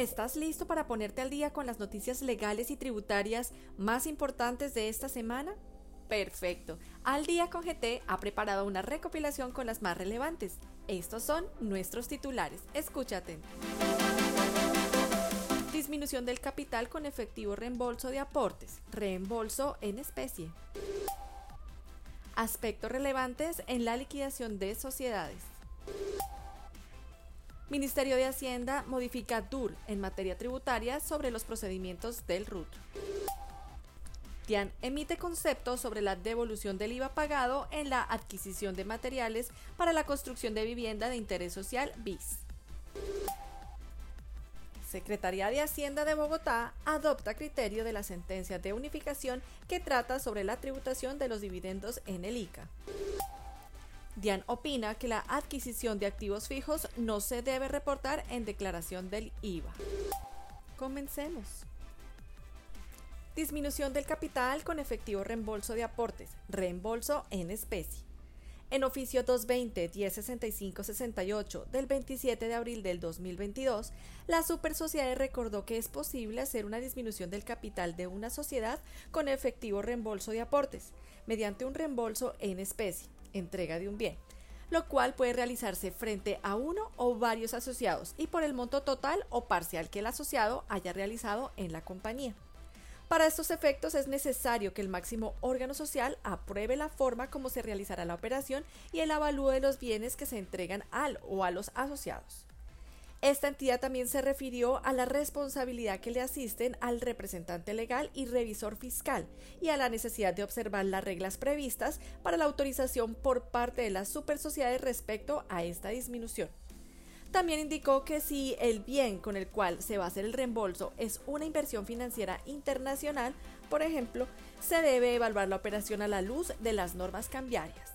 ¿Estás listo para ponerte al día con las noticias legales y tributarias más importantes de esta semana? Perfecto. Al día con GT ha preparado una recopilación con las más relevantes. Estos son nuestros titulares. Escúchate. Disminución del capital con efectivo reembolso de aportes. Reembolso en especie. Aspectos relevantes en la liquidación de sociedades. Ministerio de Hacienda modifica DUR en materia tributaria sobre los procedimientos del RUT. TIAN emite conceptos sobre la devolución del IVA pagado en la adquisición de materiales para la construcción de vivienda de interés social BIS. Secretaría de Hacienda de Bogotá adopta criterio de la sentencia de unificación que trata sobre la tributación de los dividendos en el ICA. Dian opina que la adquisición de activos fijos no se debe reportar en declaración del IVA. Comencemos. Disminución del capital con efectivo reembolso de aportes, reembolso en especie. En oficio 220-1065-68 del 27 de abril del 2022, la Super Sociedad recordó que es posible hacer una disminución del capital de una sociedad con efectivo reembolso de aportes, mediante un reembolso en especie entrega de un bien, lo cual puede realizarse frente a uno o varios asociados y por el monto total o parcial que el asociado haya realizado en la compañía. Para estos efectos es necesario que el máximo órgano social apruebe la forma como se realizará la operación y el avalúo de los bienes que se entregan al o a los asociados. Esta entidad también se refirió a la responsabilidad que le asisten al representante legal y revisor fiscal y a la necesidad de observar las reglas previstas para la autorización por parte de las supersociedades respecto a esta disminución. También indicó que si el bien con el cual se va a hacer el reembolso es una inversión financiera internacional, por ejemplo, se debe evaluar la operación a la luz de las normas cambiarias.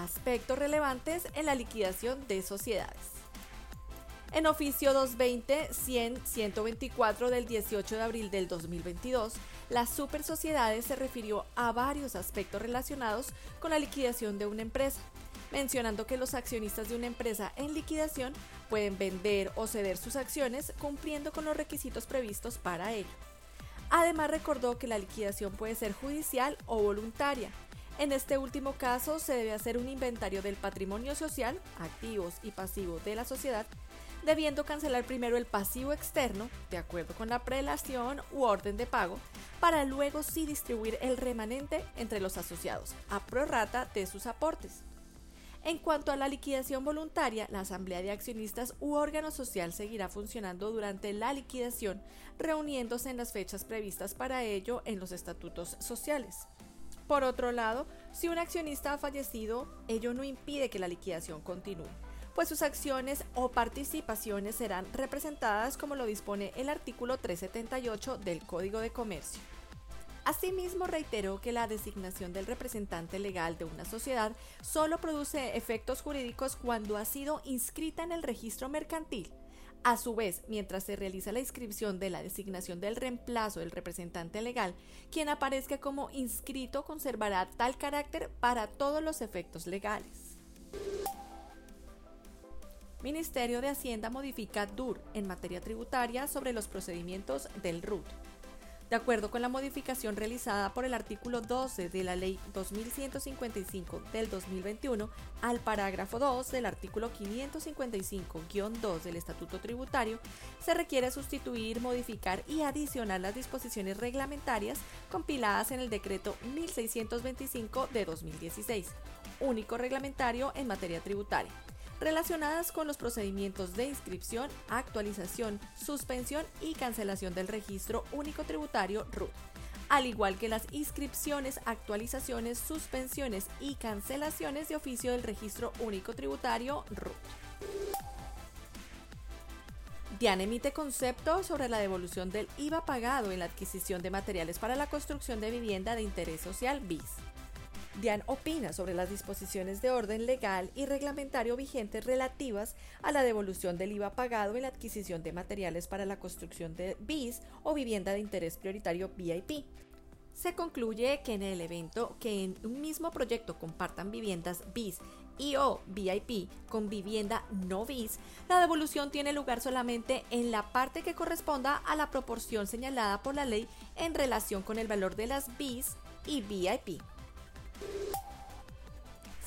Aspectos relevantes en la liquidación de sociedades. En oficio 220-100-124 del 18 de abril del 2022, las super sociedades se refirió a varios aspectos relacionados con la liquidación de una empresa, mencionando que los accionistas de una empresa en liquidación pueden vender o ceder sus acciones cumpliendo con los requisitos previstos para ello. Además recordó que la liquidación puede ser judicial o voluntaria, en este último caso, se debe hacer un inventario del patrimonio social, activos y pasivos de la sociedad, debiendo cancelar primero el pasivo externo, de acuerdo con la prelación u orden de pago, para luego sí distribuir el remanente entre los asociados, a prorrata de sus aportes. En cuanto a la liquidación voluntaria, la Asamblea de Accionistas u órgano social seguirá funcionando durante la liquidación, reuniéndose en las fechas previstas para ello en los estatutos sociales. Por otro lado, si un accionista ha fallecido, ello no impide que la liquidación continúe, pues sus acciones o participaciones serán representadas como lo dispone el artículo 378 del Código de Comercio. Asimismo, reiteró que la designación del representante legal de una sociedad solo produce efectos jurídicos cuando ha sido inscrita en el registro mercantil a su vez, mientras se realiza la inscripción de la designación del reemplazo del representante legal, quien aparezca como inscrito conservará tal carácter para todos los efectos legales. Ministerio de Hacienda modifica DUR en materia tributaria sobre los procedimientos del RUT. De acuerdo con la modificación realizada por el artículo 12 de la Ley 2155 del 2021 al parágrafo 2 del artículo 555-2 del Estatuto Tributario, se requiere sustituir, modificar y adicionar las disposiciones reglamentarias compiladas en el decreto 1625 de 2016, único reglamentario en materia tributaria relacionadas con los procedimientos de inscripción, actualización, suspensión y cancelación del registro único tributario RUT, al igual que las inscripciones, actualizaciones, suspensiones y cancelaciones de oficio del registro único tributario RUT. DIAN emite concepto sobre la devolución del IVA pagado en la adquisición de materiales para la construcción de vivienda de interés social BIS. Dian opina sobre las disposiciones de orden legal y reglamentario vigentes relativas a la devolución del IVA pagado en la adquisición de materiales para la construcción de BIS o vivienda de interés prioritario VIP. Se concluye que en el evento que en un mismo proyecto compartan viviendas BIS y o VIP con vivienda no BIS, la devolución tiene lugar solamente en la parte que corresponda a la proporción señalada por la ley en relación con el valor de las BIS y VIP.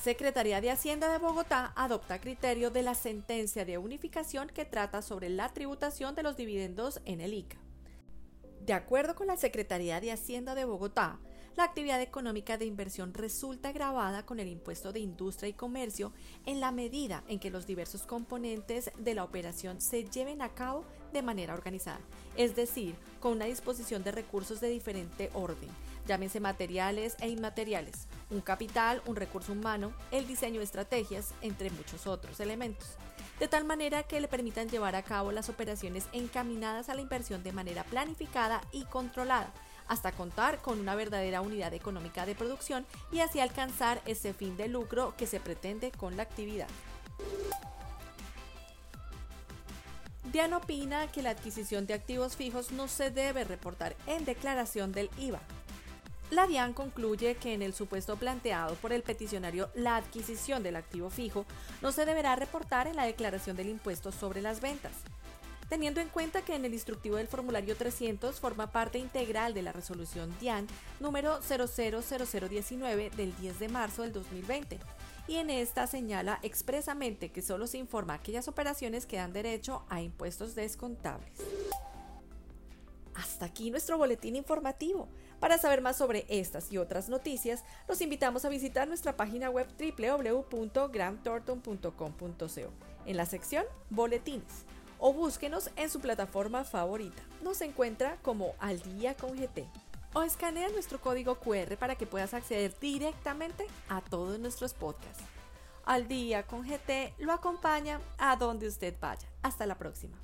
Secretaría de Hacienda de Bogotá adopta criterio de la sentencia de unificación que trata sobre la tributación de los dividendos en el ICA. De acuerdo con la Secretaría de Hacienda de Bogotá, la actividad económica de inversión resulta grabada con el impuesto de industria y comercio en la medida en que los diversos componentes de la operación se lleven a cabo de manera organizada, es decir, con una disposición de recursos de diferente orden, llámense materiales e inmateriales, un capital, un recurso humano, el diseño de estrategias, entre muchos otros elementos de tal manera que le permitan llevar a cabo las operaciones encaminadas a la inversión de manera planificada y controlada, hasta contar con una verdadera unidad económica de producción y así alcanzar ese fin de lucro que se pretende con la actividad. Diana opina que la adquisición de activos fijos no se debe reportar en declaración del IVA. La DIAN concluye que en el supuesto planteado por el peticionario la adquisición del activo fijo no se deberá reportar en la declaración del impuesto sobre las ventas teniendo en cuenta que en el instructivo del formulario 300 forma parte integral de la resolución DIAN número 000019 del 10 de marzo del 2020 y en esta señala expresamente que solo se informa aquellas operaciones que dan derecho a impuestos descontables. Hasta aquí nuestro boletín informativo. Para saber más sobre estas y otras noticias, los invitamos a visitar nuestra página web www.gramthornton.com.co en la sección Boletines o búsquenos en su plataforma favorita. Nos encuentra como Al Día con GT. O escanea nuestro código QR para que puedas acceder directamente a todos nuestros podcasts. Al Día con GT lo acompaña a donde usted vaya. Hasta la próxima.